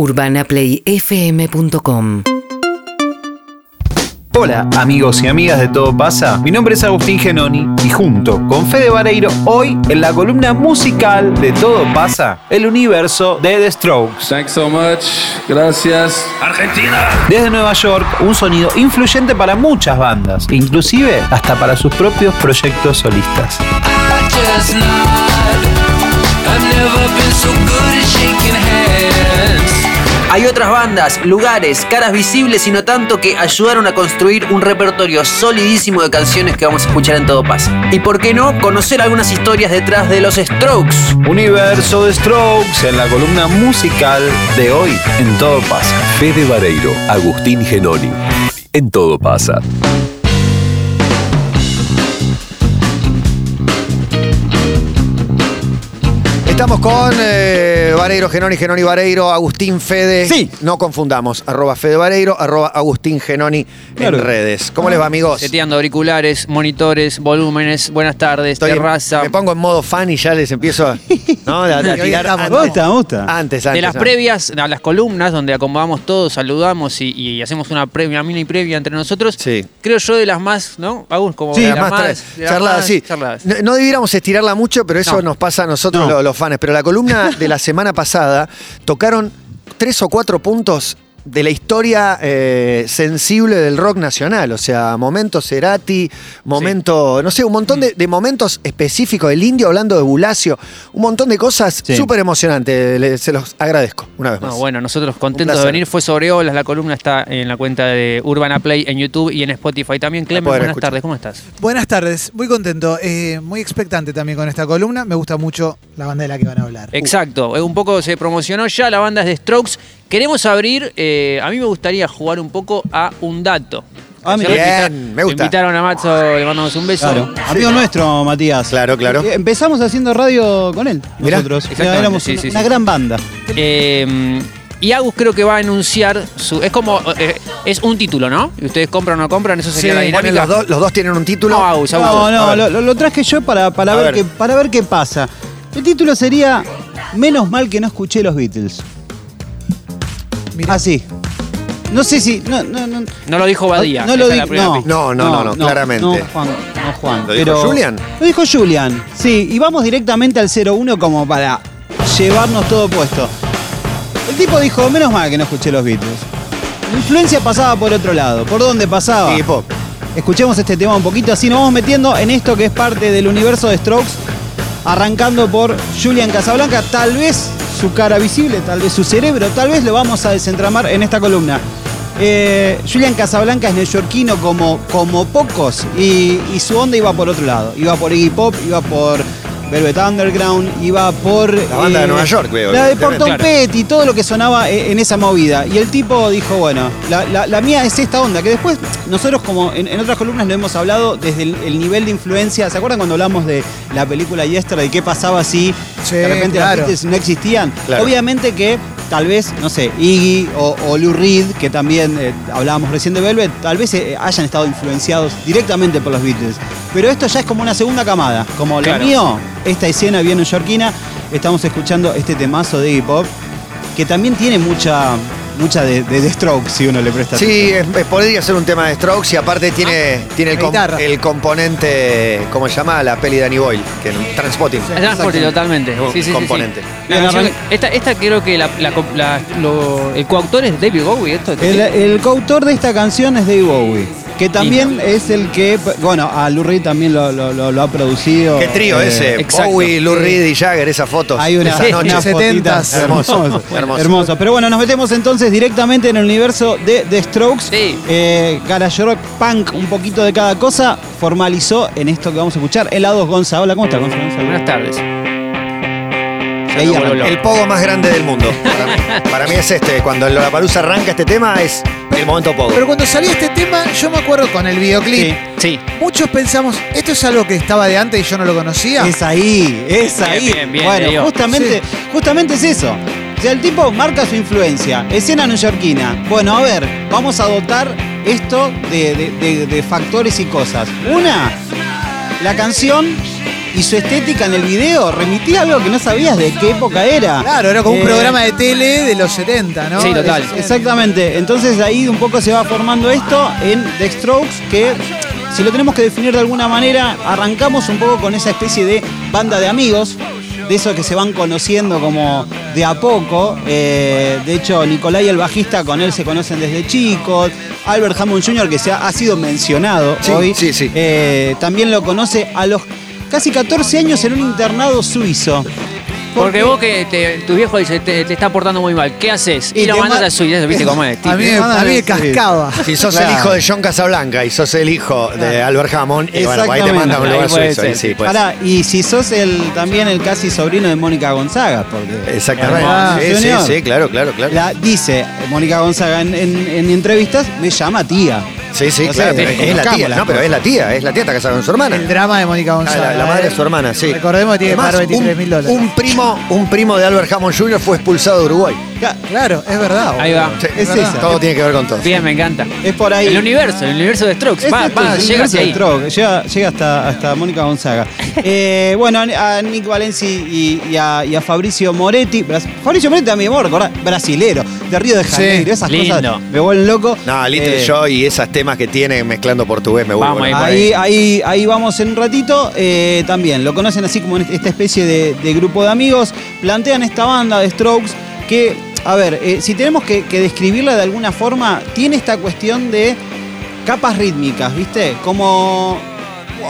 UrbanaPlayFM.com Hola amigos y amigas de Todo Pasa, mi nombre es Agustín Genoni y junto con Fede Vareiro hoy en la columna musical de Todo Pasa, el universo de The Strokes. Thanks so much. Gracias. Desde Nueva York, un sonido influyente para muchas bandas, inclusive hasta para sus propios proyectos solistas. Hay otras bandas, lugares, caras visibles y no tanto que ayudaron a construir un repertorio solidísimo de canciones que vamos a escuchar en Todo Pasa. Y por qué no, conocer algunas historias detrás de los Strokes. Universo de Strokes en la columna musical de hoy en Todo Pasa. Fede Vareiro, Agustín Genoni. En todo pasa. Estamos con eh, Vareiro, Genoni, Genoni Vareiro, Agustín Fede. Sí. No confundamos. Arroba Fede Vareiro, arroba Agustín Genoni Claro. en redes. ¿Cómo les va, amigos? Seteando auriculares, monitores, volúmenes, buenas tardes, Estoy en- terraza. me pongo en modo fan y ya les empiezo a, ¿no? a- a tirar Me antes. gusta, me gusta. Antes, antes. de las antes. previas a las columnas donde acomodamos todos, saludamos y, y hacemos una previa, una mini previa entre nosotros. Sí. Creo yo de las más, ¿no? Agus, como Sí, de las más más, tra- de las charladas, más sí. charladas. No, no debiéramos estirarla mucho, pero eso No. nos pasa a nosotros No. los, los fans. Pero la columna de la semana pasada tocaron tres o cuatro puntos de la historia eh, sensible del rock nacional. O sea, momento Cerati, momento, no sé, un montón de, de momentos específicos. El indio hablando de Bulacio, un montón de cosas Sí. súper emocionantes. Le- Se los agradezco una vez más. No, bueno, nosotros contentos de venir. Fue sobre olas, la columna está en la cuenta de Urbana Play en YouTube y en Spotify también. Clemen, buenas escuchar. tardes, ¿cómo estás? Buenas tardes, muy contento, eh, muy expectante también con esta columna. Me gusta mucho la banda de la que van a hablar. Exacto, eh, un poco se promocionó ya, la banda es de Strokes. Queremos abrir, eh, a mí me gustaría jugar un poco a un dato. Ah, mira. Bien, me gusta. Invitaron a Matzo, le mandamos un beso. Claro. Amigo nuestro, Matías. Claro, claro. Eh, Empezamos haciendo radio con él. Mirá. Nosotros. Éramos sí, una, sí, una sí. gran banda. Eh, y Agus creo que va a enunciar su. Es como. eh, es un título, ¿no? Y ustedes compran o no compran, eso sería la dinámica. los, dos, los dos tienen un título. No, Agus, Agus. No, A no, ver. lo, lo- lo traje yo para, para, A ver ver. Qué, para ver qué pasa. El título sería Menos mal que no escuché los Beatles. Mirá. Así. No sé si. No, no, no. No lo dijo Badía. No lo esa es la di- primera no. No, no, no, no, claramente. No, Juan. No, Juan. ¿Lo dijo Julian? Lo dijo Julian, sí. Y vamos directamente al 01 como para llevarnos todo puesto. El tipo dijo, menos mal que no escuché los Beatles. La influencia pasaba por otro lado. ¿Por dónde pasaba? Sí, pop. Escuchemos este tema un poquito, así nos vamos metiendo en esto que es parte del universo de Strokes, arrancando por Julian Casablanca, tal vez su cara visible, tal vez su cerebro, tal vez lo vamos a desentramar en esta columna. Eh, Julian Casablanca es neoyorquino como, como pocos y, su onda iba por otro lado, iba por Iggy Pop, iba por Velvet Underground, iba por... La banda de Nueva York, veo, La de. Porton Claro. Petty, todo lo que sonaba e- en esa movida. Y el tipo dijo, bueno, la, la- la mía es esta onda, que después nosotros como en, en otras columnas lo hemos hablado desde el, el nivel de influencia. ¿Se acuerdan cuando hablamos de la película Yesterday? ¿Qué pasaba si Sí, de repente claro. los Beatles no existían? Claro. Obviamente que tal vez, no sé, Iggy o, o Lou Reed, que también eh, hablábamos recién de Velvet, tal vez eh, hayan estado influenciados directamente por los Beatles. Pero esto ya es como una segunda camada. Como Claro. lo mío, esta escena bien neoyorquina, estamos escuchando este temazo de Iggy Pop, que también tiene mucha, mucha de, de, de Strokes, si uno le presta Sí, es- es- podría ser un tema de Strokes y aparte tiene, tiene el, com- guitarra. el componente, ¿cómo se llama? La peli de Danny Boyle, que Transpotting. Es transporte totalmente. Un Sí, sí, componente. sí. La Bien, canción- arran- esta, esta creo que la, la- la- lo- el coautor es David Bowie. Esto, El, el coautor de esta canción es Dave Bowie, que también es el que, bueno, a Lou Reed también lo, lo- lo- lo ha producido. Qué trío eh, ese, exacto. Bowie, Lou Reed y Jagger, esas fotos. Hay una, esa noche. unas fotitas 70s. Hermoso, hermosas. hermoso. Hermoso. Pero bueno, nos metemos entonces directamente en el universo de The Strokes. Sí. Eh, garage rock, punk, un poquito de cada cosa. Formalizó en esto que vamos a escuchar. Helados Gonza. Hola, ¿cómo estás, Gonza? Buenas tardes. Me. El pogo más grande del mundo. Para mí, para mí es este. Cuando el Lollapalooza arranca este tema es el momento pogo. Pero cuando salió este tema, yo me acuerdo con el videoclip. Sí. Sí. Muchos pensamos, esto es algo que estaba de antes y yo no lo conocía. Es ahí, es Bien, ahí. bien, bien, bueno, Diego. justamente, justamente es eso. O sea, el tipo marca su influencia. Escena neoyorquina. Bueno, a ver, vamos a dotar esto de, de- de- de factores y cosas. Una, la canción y su estética en el video remitía algo que no sabías de qué época era. Claro, era como un Eh, programa de tele de los 70, ¿no? Sí, total. Es- Exactamente, entonces ahí un poco se va formando esto en The Strokes que si lo tenemos que definir de alguna manera, arrancamos un poco con esa especie de banda de amigos, de esos que se van conociendo como de a poco. Eh, de hecho, Nicolai el bajista con él se conocen desde chicos. Albert Hammond Jr., que se ha, ha sido mencionado Sí, hoy, sí, sí. eh, también lo conoce a los casi 14 años en un internado suizo. Porque vos que te- tu viejo dice, te, te está portando muy mal, ¿qué haces? Y, Y lo te mandas ma- a Suiza, ¿viste cómo es? A mí, me- a mí me cascaba. Si sos el hijo de John Casablanca y sos el hijo de Albert Hammond, y bueno, ahí te Exactamente. mandan a un lugar Ahí puede suizo. sí, pues. Pará, y si sos el, también el casi sobrino de Mónica Gonzaga, porque Exactamente. Sí, sí, señor. sí, claro, claro, claro. La, dice Mónica Gonzaga en, en- en entrevistas, me llama tía. Sí, sí, claro. es la tía. No, pero es la tía, es la tía, está casada con su hermana. El drama de Mónica Ah, González. la, la madre de su hermana, sí. Recordemos que tiene que Además, pagar 23 un- mil dólares. Un primo, un primo de Albert Hammond Jr. fue expulsado de Uruguay. Claro, es verdad. Ahí va. Sí, Es esa. Todo tiene que ver con todo. Bien, me encanta. Es por ahí. El universo, el universo de Strokes. Es Va, esto, va, es el llega universo llega, llega hasta, hasta Mónica Gonzaga. Eh, bueno, a Nick Valenci y, y a, y a Fabricio Moretti. Bras- Fabricio Moretti también, brasilero, de Río de Janeiro, esas lindo. cosas me vuelven loco. No, Little Eh, Joy y esos temas que tiene mezclando portugués me vuelvo Vamos ahí, loco. Ahí, ahí, ahí vamos en un ratito. Eh, también lo conocen así como esta especie de, de grupo de amigos. Plantean esta banda de Strokes que, a ver, eh, si tenemos que, que describirla de alguna forma, tiene esta cuestión de capas rítmicas, ¿viste? Como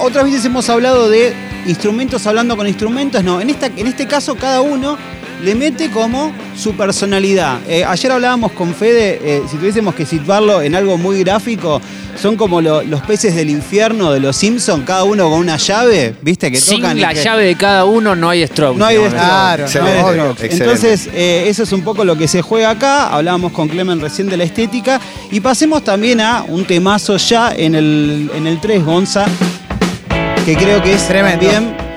otras veces hemos hablado de instrumentos hablando con instrumentos, no. En, esta, en este caso, cada uno le mete como su personalidad. Eh, ayer hablábamos con Fede, eh, si tuviésemos que situarlo en algo muy gráfico, son como lo- los peces del infierno de los Simpsons, cada uno con una llave, ¿viste? Que Sin tocan y la que- llave de cada uno no hay Strokes. no hay. Strokes, Claro, no excelente. Entonces, eh, eso es un poco lo que se juega acá. Hablábamos con Clemen recién de la estética. Y pasemos también a un temazo ya en el, en el 3, Gonza, que creo que es Tremendo. también.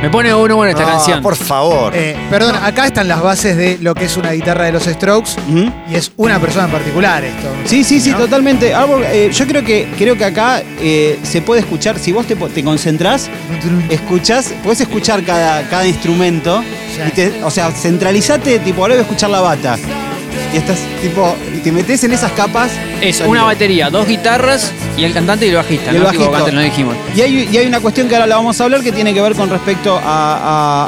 Me pone uno bueno esta No, canción. Por favor. Eh, perdón, acá están las bases de lo que es una guitarra de los Strokes Ujú. y es una persona en particular esto. Sí, sí, sí, ¿No? totalmente. Arbor, eh, yo creo que, creo que acá eh, se puede escuchar, si vos te, po- te concentrás, escuchás, puedes escuchar cada, cada instrumento. Sí. y te- o sea, centralizate, tipo, ahora voy a escuchar la bata. Y estás, tipo, y te metes en esas capas. Es una batería, dos guitarras y el cantante y el bajista. Y el ¿no? Tipo, lo dijimos. Y hay, y hay una cuestión que ahora la vamos a hablar que tiene que ver con respecto a,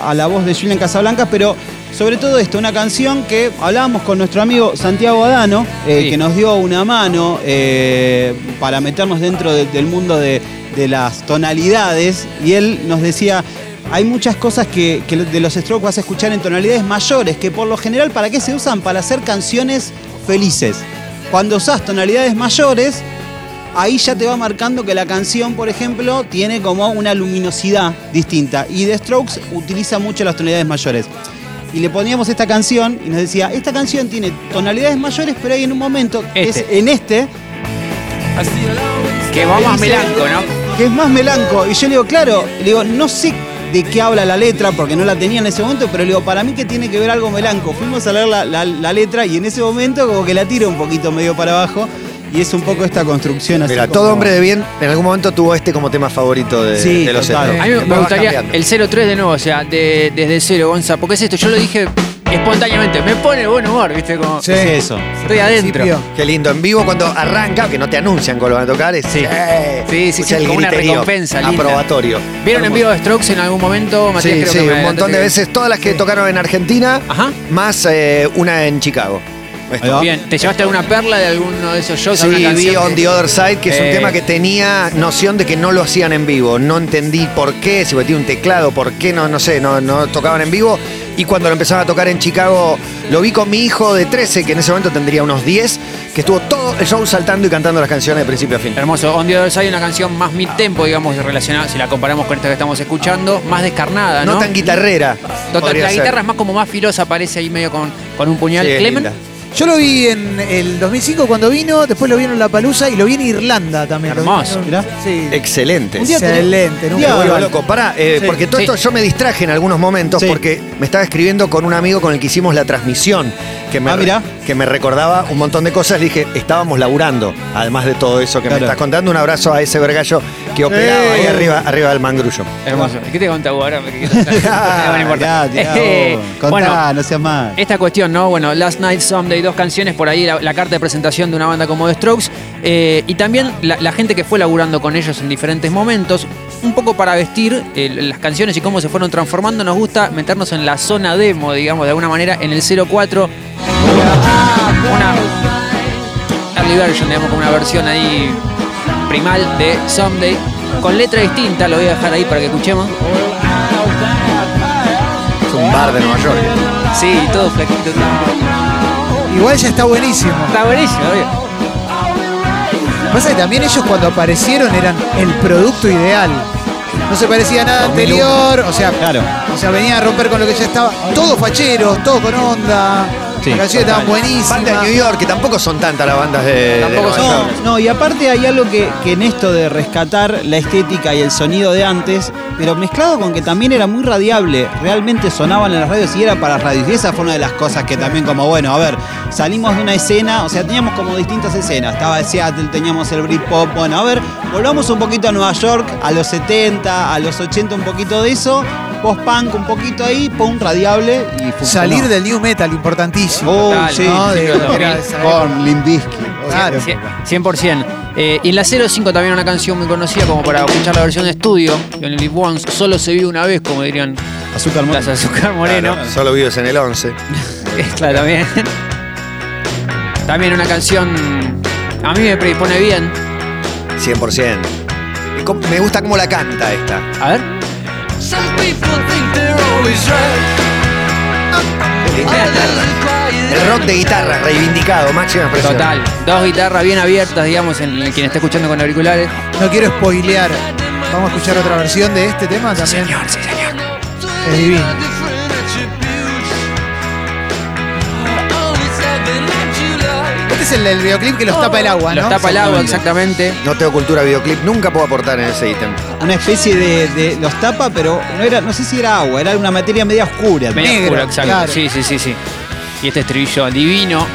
a- a la voz de Julian Casablancas, pero sobre todo esto, una canción que hablábamos con nuestro amigo Santiago Adano, eh, Sí. que nos dio una mano eh, para meternos dentro de- del mundo de, de las tonalidades, y él nos decía. Hay muchas cosas que, que de los Strokes vas a escuchar en tonalidades mayores, que por lo general, ¿para qué se usan? Para hacer canciones felices. Cuando usas tonalidades mayores, ahí ya te va marcando que la canción, por ejemplo, tiene como una luminosidad distinta. Y The Strokes utiliza mucho las tonalidades mayores. Y le poníamos esta canción y nos decía, esta canción tiene tonalidades mayores, pero hay en un momento, que Este. es en este, Que va más melanco, ¿no? que es más melanco. Y yo le digo, claro, le digo, no sé de qué habla la letra, porque no la tenía en ese momento, pero le digo, para mí que tiene que ver algo melanco. Fuimos a leer la, la- la letra y en ese momento como que la tiro un poquito medio para abajo. Y es un poco esta construcción así. Mira, como- todo hombre de bien en algún momento tuvo este como tema favorito de, Sí, de los total. A mí me- gustaría cambiando. el 03 de nuevo, o sea, de- desde cero, Gonza. Porque es esto, yo lo dije espontáneamente. Me pone buen humor, ¿viste? Como, Sí. Es eso. Estoy adentro. Principio. Qué lindo, en vivo cuando arranca, que no te anuncian cuando lo van a tocar, es Sí. eh, Sí, sí, escucha sí, el como una griterío recompensa linda. aprobatorio. ¿Vieron en vivo de Strokes en algún momento? Matías, Sí, creo sí, que me un montón de veces, todas las que tocaron en Argentina, Ajá. más eh, una en Chicago. Esto. Bien, ¿te llevaste alguna perla de alguno de esos shows? Sí, vi On que- the Other Side, que es un Eh. tema que tenía noción de que no lo hacían en vivo. No entendí por qué, si metí un teclado, por qué no, no sé, no, no tocaban en vivo. Y cuando lo empezaron a tocar en Chicago, lo vi con mi hijo de 13, que en ese momento tendría unos 10, que estuvo todo el show saltando y cantando las canciones de principio a fin. Hermoso. On the Other Side, una canción más mid-tempo, digamos, relacionada, si la comparamos con esta que estamos escuchando, más descarnada, ¿no? No tan guitarrera. Total, la ser. guitarra es más como más filosa, parece ahí medio con, con un puñal. Sí, es Clemen, linda. Yo lo vi en el 2005 cuando vino, después lo vi en La Palusa y lo vi en Irlanda también. Hermoso. Mirá. Sí. Excelente. Un día Excelente. un nunca día- Me vuelvo loco. Pará, eh, Sí. porque todo Sí. esto yo me distraje en algunos momentos Sí. porque me estaba escribiendo con un amigo con el que hicimos la transmisión, que me, Ah, mirá. que me recordaba un montón de cosas. Le dije, estábamos laburando, además de todo eso que me estás contando. Un abrazo a ese vergallo que operaba ahí arriba, arriba del mangrullo. Hermoso. ¿Qué te contaba ahora? Ah, no importa. mirá, Eh. Contá, bueno, no seas mal. esta cuestión, ¿no? Bueno, Last Night Someday, dos canciones por ahí, la, la carta de presentación de una banda como The Strokes. eh, y también la, la gente que fue laburando con ellos en diferentes momentos. Un poco para vestir eh, las canciones y cómo se fueron transformando. Nos gusta meternos en la zona demo, digamos, de alguna manera, en el 04. Una early version, digamos, como una versión ahí primal de Someday. Con letra distinta, lo voy a dejar ahí para que escuchemos. Es un bar de Nueva York. Sí, todo flaquito. Igual ya está buenísimo. Está buenísimo, obvio. Pasa que también ellos cuando aparecieron eran el producto ideal. No se parecía a nada 2001. anterior, o sea, Claro. o sea, venía a romper con lo que ya estaba. Todos facheros, todos con onda. Sí, las canciones estaban Banda de buenísimas. New York, que tampoco son tantas las bandas de, de Tampoco Nueva son. York. No, y aparte hay algo que, que en esto de rescatar la estética y el sonido de antes, pero mezclado con que también era muy radiable, realmente sonaban en las radios y era para las radios. Y esa fue una de las cosas que también como, bueno, a ver, salimos de una escena, o sea, teníamos como distintas escenas. Estaba Seattle, teníamos el Britpop, bueno, a ver, volvamos un poquito a Nueva York, a los 70, a los 80 un poquito de eso, post-punk un poquito ahí, punk radiable y funcionó. Salir del new metal, importantísimo. Oh, Total, sí, ¿no? De- sí, sí. época. con Limbisky. Claro. Cien- 100%. Eh, y en la 05 también una canción muy conocida como para escuchar la versión de estudio. Y en el Live Once solo se vive una vez, como dirían Azúcar las Moreno. Azúcar Moreno. Claro, solo vives en el 11. claro, también. También una canción. A mí me predispone bien. 100%. Y com- Me gusta cómo la canta esta. A ver. El rock de guitarra, reivindicado, máxima expresión. Total. Dos guitarras bien abiertas, digamos, en quien está escuchando con auriculares. No quiero spoilear. Vamos a escuchar otra versión de este tema también. Señor, sí, señor. Es divino. Este es el del videoclip que los tapa el agua, ¿no? Los tapa el agua, exactamente. No tengo cultura videoclip, nunca puedo aportar en ese ítem. Una especie de, de- los tapa, pero no era, no sé si era agua, era una materia media oscura. Media Negra, oscura, exacto. claro. Sí, sí, sí, sí. Y este estribillo divino.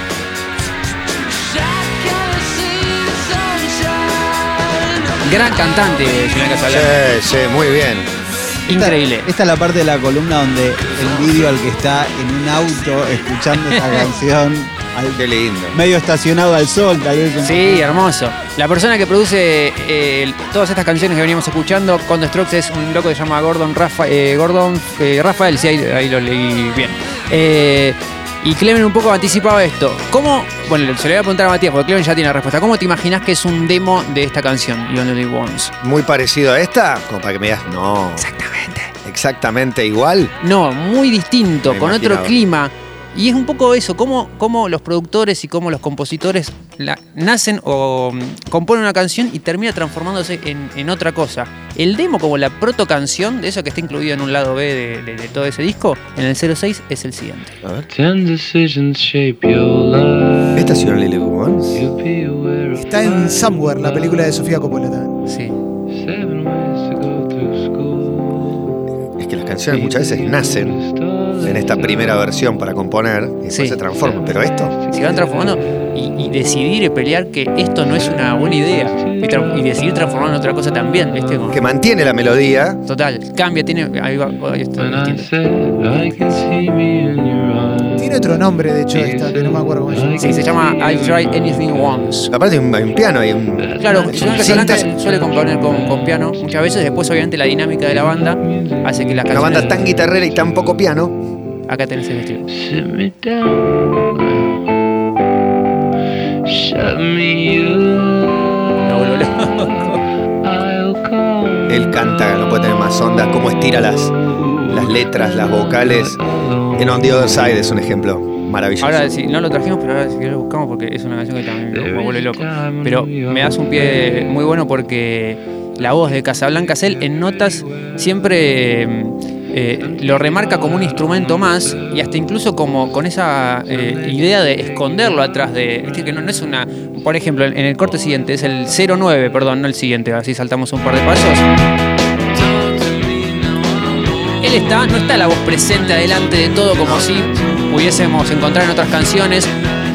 Gran cantante, Julián Casablanca. Sí, sí, muy bien. Increíble. Esta, esta es la parte de la columna donde el vídeo al que está en un auto escuchando esta canción, al- Qué lindo. medio estacionado al sol, tal vez. un Sí, hermoso. La persona que produce eh, todas estas canciones que veníamos escuchando con The Strokes es un loco que se llama Gordon, Rafa, eh, Gordon eh, Rafael, sí, ahí, ahí lo leí bien. Eh, y Clemen un poco anticipaba esto. ¿Cómo, bueno, se le voy a preguntar a Matías, porque Clemen ya tiene la respuesta. ¿Cómo te imaginas que es un demo de esta canción, You Only Live Once? Muy parecido a esta, como para que me digas, no. Exactamente. Exactamente igual. No, muy distinto, Me con otro imaginaba. clima. Y es un poco eso, cómo, cómo los productores y cómo los compositores la- nacen o mm, componen una canción y termina transformándose en, en otra cosa. El demo como la proto canción, de eso que está incluido en un lado B de, de- de todo ese disco, en el 06 es el siguiente. Ten decisions shape your life. Esta es Your Lily Once. You'll be aware of Está en Somewhere, la película de Sofía Coppola también. Sí. seven ways to go through school. Es que las canciones muchas veces nacen en esta primera versión para componer y después Sí. se transforman. Pero esto, Se van transformando y, y decidir y pelear que esto no es una buena idea. Y, tra- y decidir transformarlo en otra cosa también, ¿viste? Como- que mantiene la melodía, Total, cambia, tiene. Ahí va, ahí está. Tiene otro nombre, de hecho, esta, que no me acuerdo cómo se llama. Sí, se llama I've Tried Anything Once. aparte hay un, hay un piano, hay un. Claro, Casablanca sinte- suele componer con, con piano muchas veces. Después, obviamente, la dinámica de la banda hace que las Una canciones. banda tan guitarrera y tan poco piano. Acá tenés el. Sit me down. Shut me come. Él canta, no puede tener más onda, cómo estira las, las letras, las vocales. En On the Other Side es un ejemplo maravilloso. Ahora, si no lo trajimos, pero ahora si querés lo buscamos porque es una canción que también me vuelve loco. Pero me das un pie muy bueno porque la voz de Casablanca él en notas siempre eh, lo remarca como un instrumento más y hasta incluso como con esa eh, idea de esconderlo atrás de. viste que no, no es una. Por ejemplo, en el corte siguiente es el 09, perdón, no el siguiente, así saltamos un par de pasos. Él está, no está la voz presente adelante de todo como si pudiésemos encontrar en otras canciones,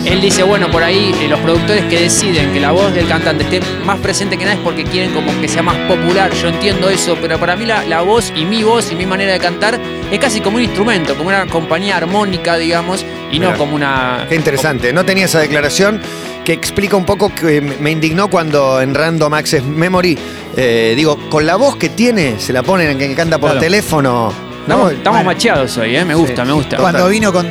Él dice, bueno, por ahí eh, los productores que deciden que la voz del cantante esté más presente que nada es porque quieren como que sea más popular. Yo entiendo eso, pero para mí la, la voz y mi voz y mi manera de cantar es casi como un instrumento, como una compañía armónica, digamos, y no como una... Qué interesante. No tenía esa declaración que explica un poco que me indignó cuando en Random Access Memory, eh, digo, con la voz que tiene, se la ponen en que canta por Claro. teléfono. Estamos, No, estamos bueno. macheados hoy, ¿eh? Me gusta, me gusta. Cuando vino con.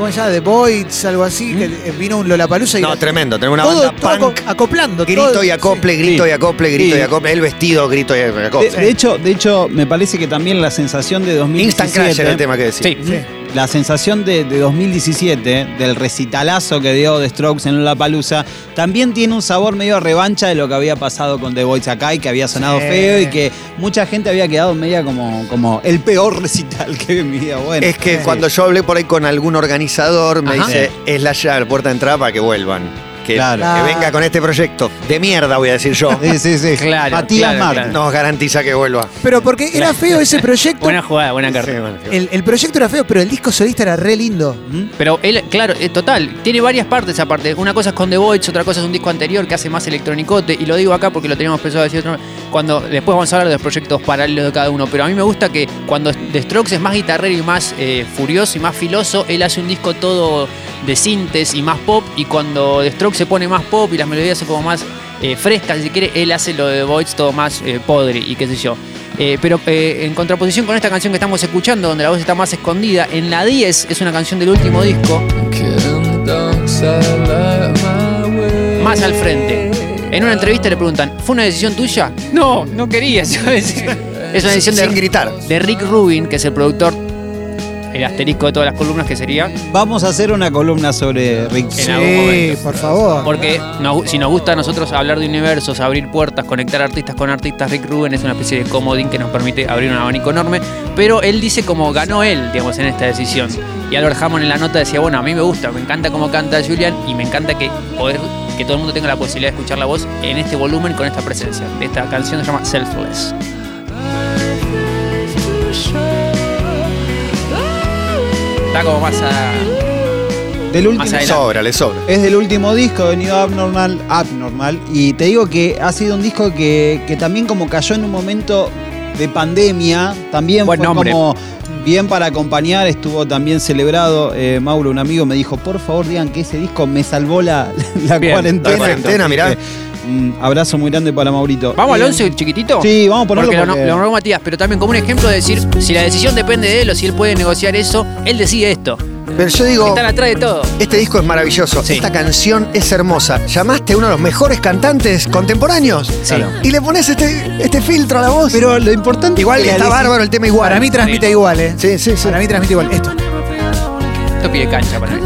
¿Cómo se llama? The Voids, algo así. Que eh, vino un Lollapalooza y. no, tremendo. Tenemos una todo, banda todo punk. aco- acoplando. Grito todo- y acople, grito y acople, grito Sí. y acople. El vestido, grito y De, acople. de hecho, de hecho, me parece que también la sensación de 2017... Instant Crash era el tema que decía. Sí. La sensación de, de 2017, del recitalazo que dio The Strokes en La Palusa, también tiene un sabor medio revancha de lo que había pasado con The Voice acá y que había sonado Sí. feo y que mucha gente había quedado media como, como el peor recital que vi en mi vida. Bueno, Es que Sí. cuando yo hablé por ahí con algún organizador, me Ajá. dice, es la llave, la puerta de entrada para que vuelvan. Que, Claro. que venga con este proyecto. De mierda, voy a decir yo. Sí, sí, sí. Claro, Matías claro, Martín. claro. Nos garantiza que vuelva. Pero porque era feo ese proyecto. Buena jugada, buena carta. Sí, bueno, El, el proyecto era feo, pero el disco solista era re lindo. Pero él, claro, eh, total, tiene varias partes aparte. Una cosa es con The Voids, otra cosa es un disco anterior que hace más electronicote. Y lo digo acá porque lo teníamos pensado decir otra vez. Cuando, después vamos a hablar de los proyectos paralelos de cada uno. Pero a mí me gusta que cuando The Strokes es más guitarrero y más eh, furioso y más filoso, él hace un disco todo de sintes y más pop. Y cuando The Strokes se pone más pop y las melodías son como más eh, frescas, si quiere, él hace lo de The Voids todo más eh, podre y qué sé yo. Eh, pero eh, en contraposición con esta canción que estamos escuchando, donde la voz está más escondida, en la 10 es una canción del último disco, más al frente. En una entrevista le preguntan, ¿fue una decisión tuya? No, no quería. Es una decisión Sin de, gritar. de Rick Rubin, que es el productor, el asterisco de todas las columnas que sería. Vamos a hacer una columna sobre Rick. En algún momento. por favor. Porque nos- si nos gusta a nosotros hablar de universos, abrir puertas, conectar artistas con artistas, Rick Rubin es una especie de comodín que nos permite abrir un abanico enorme. Pero él dice como ganó él, digamos, en esta decisión. Y Albert Hammond en la nota decía, bueno, a mí me gusta, me encanta cómo canta Julian y me encanta que poder que todo el mundo tenga la posibilidad de escuchar la voz en este volumen con esta presencia. Esta canción se llama Selfless. Está como más a... Del último, Más Le adelante. sobra, le sobra. Es del último disco de New Abnormal, Abnormal. Y te digo que ha sido un disco que, que también como cayó en un momento de pandemia, también Buen fue nombre. como bien para acompañar, estuvo también celebrado. Eh, Mauro, un amigo, me dijo, por favor digan que ese disco me salvó la, la Bien, cuarentena. la cuarentena, mirá. Un abrazo muy grande para Maurito. ¿Vamos al Eh, 11 chiquitito? Sí, vamos a ponerlo Porque lo, porque- lo nombró Matías, pero también como un ejemplo de decir, si la decisión depende de él o si él puede negociar eso, él decide esto. Pero yo digo, Están atrás de todo. este disco es maravilloso. Sí. Esta canción es hermosa. Llamaste a uno de los mejores cantantes contemporáneos. Sí. Y le pones este, este filtro a la voz. Pero lo importante igual es que está la bárbaro el tema igual. Para mí transmite igual, ¿eh? Sí, sí, sí. Para mí transmite igual. Esto. Esto pide cancha para mí.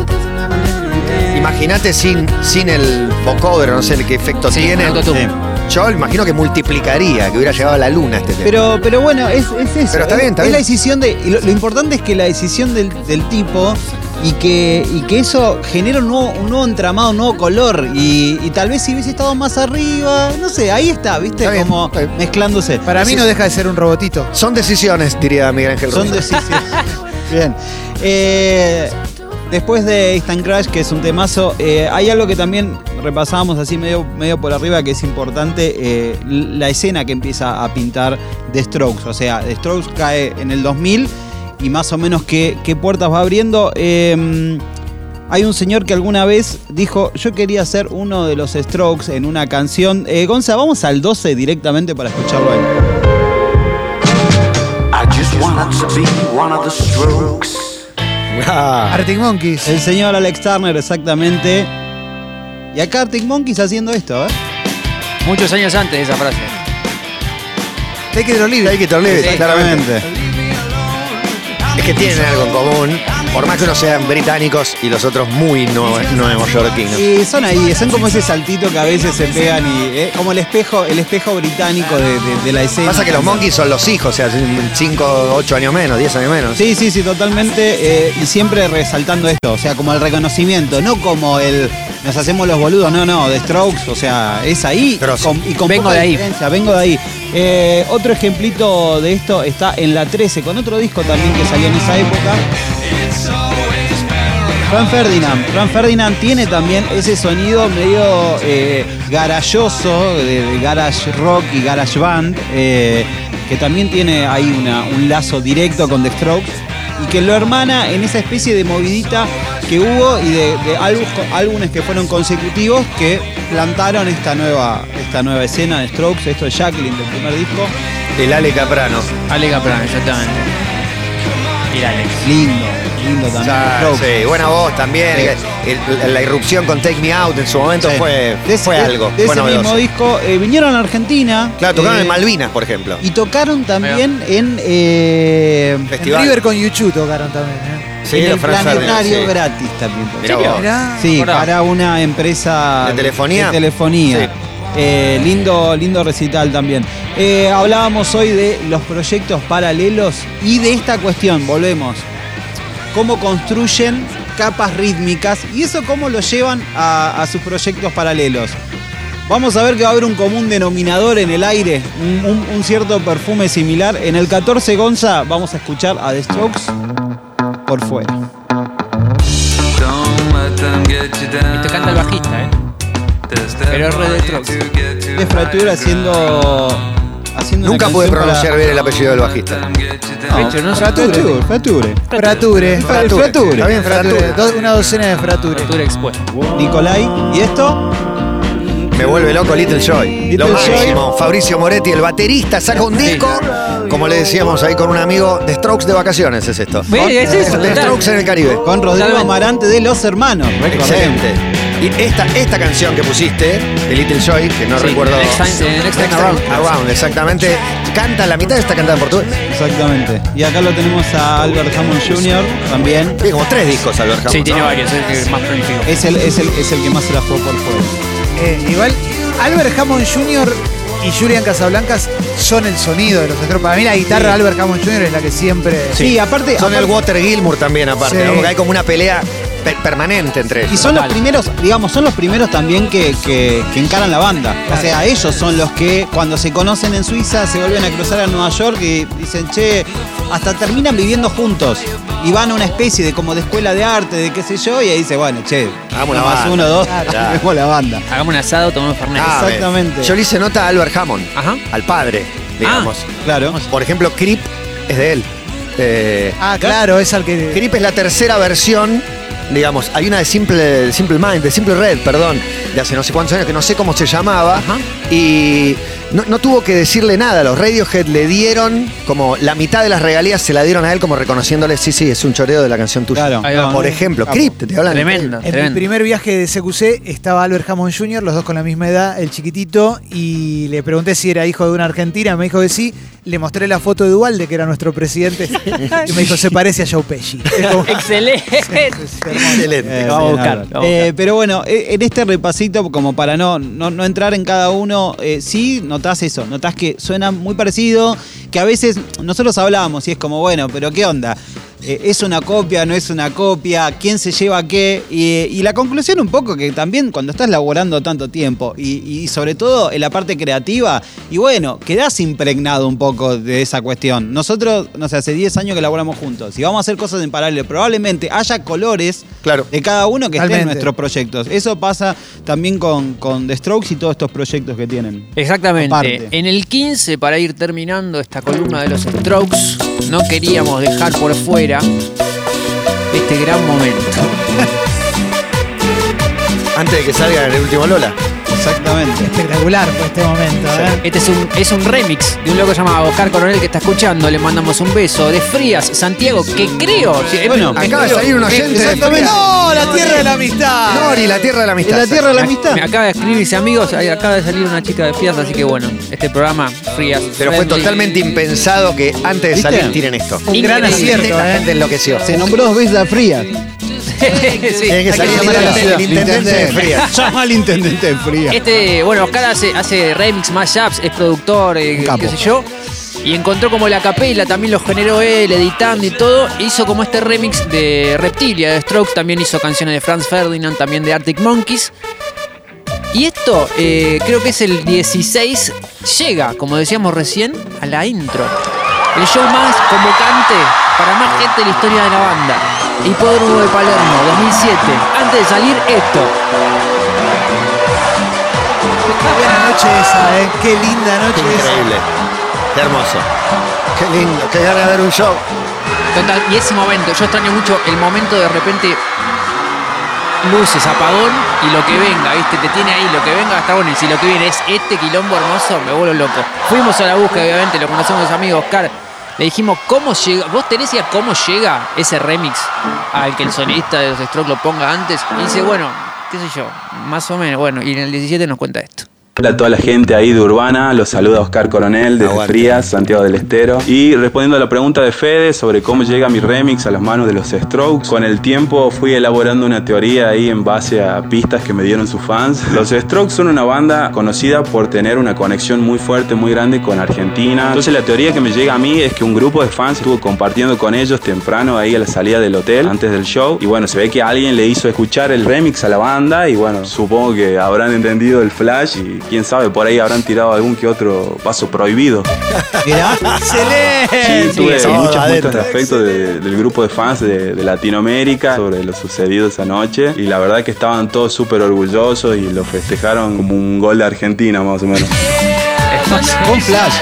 Imagínate sin, sin el vocoder, no sé qué efecto Sí, tiene. Yo imagino que multiplicaría, que hubiera llevado a la luna este tema. Pero, pero bueno, es, es eso. Pero está es, bien, está es bien. la decisión de. Lo, lo importante es que la decisión del, del tipo y que, y que eso genera un nuevo, un nuevo entramado, un nuevo color. Y, y tal vez si hubiese estado más arriba, no sé, ahí está, ¿viste? Está bien, Como está bien. mezclándose. Para mí no deja de ser un robotito. Son decisiones, diría Miguel Ángel Son decisiones. Bien. Eh, después de Instant Crash, que es un temazo, eh, hay algo que también repasábamos así medio, medio por arriba que es importante, eh, la escena que empieza a pintar The Strokes. O sea, The Strokes cae en el 2000 y más o menos qué, puertas va abriendo. Eh, hay un señor que alguna vez dijo, yo quería ser uno de los Strokes en una canción. Eh, Gonza, vamos al 12 directamente para escucharlo a él. I just wanted to be one of the strokes. Ah, Arctic Monkeys. El señor Alex Turner, exactamente. Y acá Arctic Monkeys haciendo esto, ¿eh? Muchos años antes de esa frase. Take it or leave it. hay que te olvides, Sí, claramente. Es que tienen algo en común. Por más que uno sean británicos y los otros muy nuevo- neoyorquinos. Y son ahí, son como ese saltito que a veces se pegan y eh, como el espejo, el espejo británico de, de- de la escena. Pasa que los monkeys son los hijos, o sea, 5, 8 años menos, 10 años menos. Sí, sí, sí, totalmente. eh, y siempre resaltando esto, o sea, como el reconocimiento, no como el nos hacemos los boludos, no, no, de Strokes, o sea, es ahí con- y con Vengo poca de ahí. diferencia, vengo de ahí. Eh, otro ejemplito de esto está en la 13, con otro disco también que salió en esa época. Fran Ferdinand. Fran Ferdinand tiene también ese sonido medio eh, garayoso de, de garage rock y garage band, eh, que también tiene ahí una- un lazo directo con The Strokes y que lo hermana en esa especie de movidita que hubo y de, de álbum- álbumes que fueron consecutivos que plantaron esta nueva, esta nueva escena de Strokes, esto de Jacqueline del primer disco. El Ale Caprano. Ale Caprano, exactamente. Y Alex. Lindo, lindo también. Sí, buena voz también. La irrupción con Take Me Out en su momento Sí. fue, De ese- fue de- algo. De ese mismo disco eh, vinieron a Argentina. Claro, tocaron eh, en Malvinas, por ejemplo. Y tocaron también en, eh, En. River con Yuchu tocaron también. ¿eh? Sí, en el planetario sí. gratis también. Mirá. Mirá. Sí, para una empresa ¿De telefonía? de telefonía. Sí. Eh, lindo, lindo recital también. Eh, hablábamos hoy de los proyectos paralelos y de esta cuestión, volvemos. Cómo construyen capas rítmicas y eso cómo lo llevan a, a sus proyectos paralelos. Vamos a ver que va a haber un común denominador en el aire, un, un- un cierto perfume similar. En el 14 Gonza vamos a escuchar a The Strokes por fuera. Esto canta el bajista, ¿eh? Pero es Red de Strokes. De fractura haciendo. Haciendo Nunca pude pronunciar para- bien el apellido del bajista. No, Fecho, ¿no? Frature, frature. Frature. Frature. Frature. Está bien, Frature. frature. Una docena de frature. Arturo expuesto. Nicolai. ¿Y esto? Me vuelve loco Little Joy. Little Lo Joy. máximo. Fabricio Moretti, el baterista, saca un disco. Como le decíamos ahí con un amigo, de Strokes de vacaciones es esto. Ve, es eso, De total. Strokes en el Caribe. Con Rodrigo. Amarante de Los Hermanos. recordemos. Excelente. Y esta, esta canción que pusiste, de Little Joy, que no Sí, recuerdo. Next Time- Next Time Around. Around, exactamente. Canta, la mitad está cantada en portugués. Exactamente. Y acá lo tenemos a Albert Hammond Jr. también. Tiene como tres discos, Albert Hammond. Sí, tiene ¿no? varios, es el más prolífico. Es el, es el, es el que más se la jugó por fuera. Eh, igual, Albert Hammond Jr. y Julian Casablancas son el sonido de los Strokes. Para mí la guitarra de Albert Hammond Jr. es la que siempre... Sí, aparte. Son el Water Gilmour también, aparte. Sí. ¿no? Porque hay como una pelea pe- permanente entre ellos. Y son los primeros, digamos, son los primeros también que, que- que encaran la banda. O sea, ellos son los que cuando se conocen en Suiza se vuelven a cruzar a Nueva York y dicen, che, hasta terminan viviendo juntos. Y van a una especie de como de escuela de arte, de qué sé yo, y ahí dice, bueno, che, Hagamos uno la más banda. uno, dos, Claro. hacemos la banda. Hagamos un asado, tomamos Fernet. Ah, Exactamente. Yo le hice nota a Albert Hammond, Ajá. al padre, digamos. Claro. Por ejemplo, Creep es de él. Eh, Ah, claro, es al que... Creep es la tercera versión, digamos. Hay una de Simple, Simple Mind, de Simple Red, perdón, de hace no sé cuántos años, que no sé cómo se llamaba. Ajá. Y no, no tuvo que decirle nada. Los Radiohead le dieron, como la mitad de las regalías se la dieron a él, como reconociéndole, sí, sí, es un choreo de la canción tuya. Claro. Ahí va. Por ejemplo. Creep, te hablan. Tremendo, En mi tremendo. primer viaje de CQC estaba Albert Hammond Jr., los dos con la misma edad, el chiquitito, y le pregunté si era hijo de una argentina, me dijo que sí, le mostré la foto de Dualde, que era nuestro presidente, y me dijo, se parece a Joe Pesci. Como- Excelente. Excelente. Eh, Vamos a bien, buscar, Albert. vamos a Eh, pero bueno, eh, en este repasito, como para no, no, no entrar en cada uno, eh, sí notás eso, notás que suena muy parecido, que a veces nosotros hablábamos y es como, bueno, pero ¿qué onda? Eh, ¿Es una copia, no es una copia? ¿Quién se lleva qué? Y, y la conclusión un poco que también cuando estás laborando tanto tiempo y, y sobre todo en la parte creativa, y bueno, quedás impregnado un poco de esa cuestión. Nosotros, no sé, hace 10 años que laboramos juntos y vamos a hacer cosas en paralelo. Probablemente haya colores Claro. de cada uno que esté en nuestros proyectos. Eso pasa también con, con The Strokes y todos estos proyectos que tienen. Exactamente. Aparte. En el 15, para ir terminando esta columna de los Strokes, no queríamos dejar por fuera este gran momento. Antes de que salga el último Lola. Exactamente. Espectacular fue este momento, ¿eh? Este es un, es un remix de un loco llamado Oscar Coronel que está escuchando. Le mandamos un beso. De Frías, Santiago, que creo. sí, Bueno, me- Acaba de salir un oyente Exactamente. ¡No! ¡La tierra de la amistad! Nori, la tierra de la amistad. La tierra de la amistad. Me acaba de escribir dice amigos, acaba de salir una chica de Frías, así que bueno, este programa, Frías. Pero fue totalmente impensado que antes de ¿Viste? salir tiren esto. Un gran acierto, La ¿eh? gente enloqueció. Se nombró dos veces a Frías. Sí. Tiene que salir llamar a la ciudad. el intendente de Frías. Llama al intendente de Frías. Este, bueno, Oscar hace, hace remix, mashups, es productor, eh, qué sé yo. Y encontró como la capela, también lo generó él, editando y todo. Hizo como este remix de Reptilia, de Strokes. También hizo canciones de Franz Ferdinand, también de Arctic Monkeys. Y esto, eh, creo que es el 16, llega, como decíamos recién, a la intro. El show más convocante para más gente de la historia de la banda. Hipódromo de Palermo, 2007. Antes de salir, esto. Qué buena noche esa, ¿eh? Qué linda noche esa. Increíble. Qué hermoso. Qué lindo. Qué gana de ver un show. Total, y ese momento, yo extraño mucho el momento de repente luces, apagón y lo que venga, ¿viste? Te tiene ahí, lo que venga está bueno. Y si lo que viene es este quilombo hermoso, me vuelvo loco. Fuimos a la búsqueda, obviamente, lo conocemos los amigos, Oscar. Le dijimos, ¿cómo llega? ¿Vos tenés idea cómo llega ese remix al que el sonidista de los Strokes lo ponga antes? Y dice, bueno, qué sé yo, más o menos. Bueno, y en el 17 nos cuenta esto. Hola a toda la gente ahí de Urbana, los saluda Oscar Coronel desde Aguante. Frías, Santiago del Estero. Y respondiendo a la pregunta de Fede sobre cómo llega mi remix a las manos de los Strokes, con el tiempo fui elaborando una teoría ahí en base a pistas que me dieron sus fans. Los Strokes son una banda conocida por tener una conexión muy fuerte, muy grande con Argentina. Entonces la teoría que me llega a mí es que un grupo de fans estuvo compartiendo con ellos temprano ahí a la salida del hotel, antes del show. Y bueno, se ve que alguien le hizo escuchar el remix a la banda y bueno, supongo que habrán entendido el flash y quién sabe, por ahí habrán tirado algún que otro paso prohibido. Mirá. ¡Excelente! Sí, tuve todo muchas adentro. muestras de afecto de- del grupo de fans de, de Latinoamérica sobre lo sucedido esa noche y la verdad que estaban todos súper orgullosos y lo festejaron como un gol de Argentina más o menos. Fue un flash.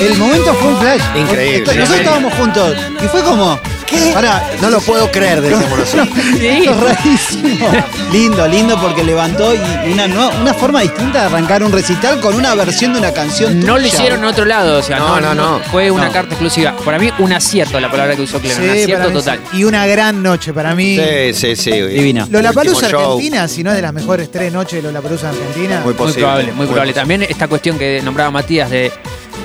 El momento fue un flash. Increíble. Nosotros estábamos juntos y fue como. ¿Qué? Pará, No lo puedo creer, decíamos nosotros. Esto es rarísimo. lindo, lindo porque levantó y una, nue- una forma distinta de arrancar un recital con una versión de una canción. No lo tuya. hicieron en otro lado, o sea, No, no, no, no. Fue una No. carta exclusiva. Para mí, un acierto la palabra que usó Clemen, un Sí, acierto mí total. sí. Y una gran noche para mí. Sí, sí, sí. Divina. Lollapalooza Último show. Argentina, si no es de las mejores tres noches de Lollapalooza Argentina. Muy Muy posible. probable, muy probable. También esta cuestión que nombraba Matías de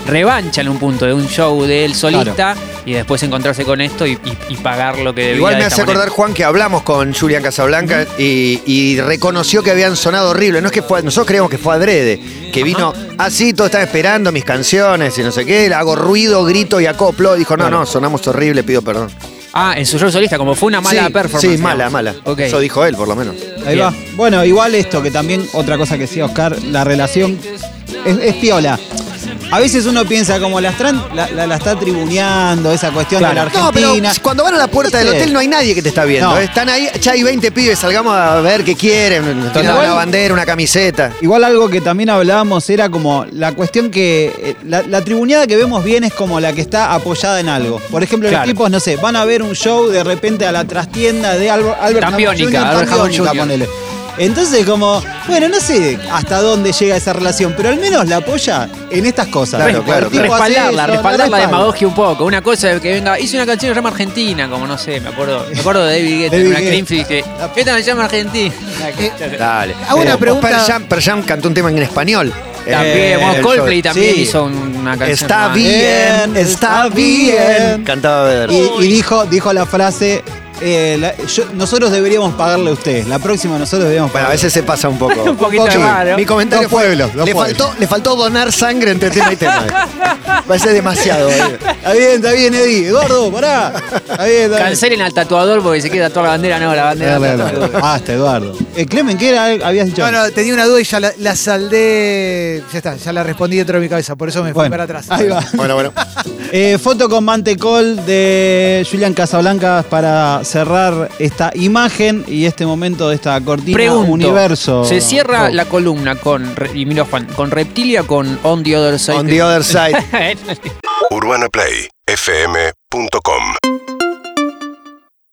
revancha en un punto de un show de él solista y después encontrarse con esto y, y- y pagar lo que debía. Igual me hace manera. acordar, Juan, que hablamos con Julián Casablanca y, y reconoció que habían sonado horrible. No es que fue, nosotros creíamos que fue adrede, que vino así, todos están esperando mis canciones y no sé qué, hago ruido, grito y acoplo. Dijo, no, no, sonamos horrible, pido perdón. Ah, en su show solista, como fue una mala sí, performance. Sí, digamos. mala, mala. Ok. Eso dijo él, por lo menos. Ahí Bien. va. Bueno, igual esto, que también otra cosa que decía Oscar, la relación es, es piola. A veces uno piensa como la, están- la, la- la está tribuneando, esa cuestión de la No, pero Argentina. cuando van a la puerta del hotel no hay nadie que te está viendo. No. ¿eh? Están ahí, ya hay 20 pibes, salgamos a ver qué quieren. Tienen Igual- una bandera, una camiseta. Igual algo que también hablábamos era como la cuestión que eh, la, la tribuneada que vemos bien es como la que está apoyada en algo. Por ejemplo, Claro. los tipos, no sé, van a ver un show de repente a la trastienda de Albert, Albert Jr., Albert Jr.. ponele. Entonces, como, bueno, no sé hasta dónde llega esa relación, pero al menos la apoya en estas cosas. Claro, claro, hace respaldarla, eso, respaldar la respalda. demagogia un poco. Una cosa es que venga, hice una canción que se llama Argentina, como no sé, me acuerdo. Me acuerdo de David Guetta, una Guetta. Creamfield que esta me llama Argentina. Dale. Hago una pregunta- Pearl Jam, Pearl Jam cantó un tema en español. También, Eh, Coldplay también Sí. hizo una canción. Está bien, está bien. Cantaba Beder. Y, y dijo, dijo la frase, eh, la- yo- nosotros deberíamos pagarle a ustedes. La próxima nosotros deberíamos Bueno, a pagarle. veces se pasa un poco. Un poquito Sí, raro. Mi comentario Dos fue, pueblos, dos le, pueblos. faltó, le faltó donar sangre entre tema y tema. Parece demasiado. eh. Está bien, está bien, Eddie. Eduardo, pará. Está bien, está bien. Cancelen al tatuador porque se quiere tatuar la bandera, no, la bandera. No, no, no. Basta, Eduardo. Eh, Clemen, ¿qué era? Habías dicho. No, no, tenía una duda y ya la, la saldé. Ya está, ya la respondí dentro de mi cabeza, por eso me fui Bueno, para atrás. Ahí va. Bueno, bueno. Eh, foto con mantecol de Julian Casablanca para cerrar esta imagen y este momento de esta cortina Pregunto, universo. ¿se cierra Oh. la columna con, y mira Juan, con Reptilia con On the Other Side? On the other side. UrbanaPlayFM.com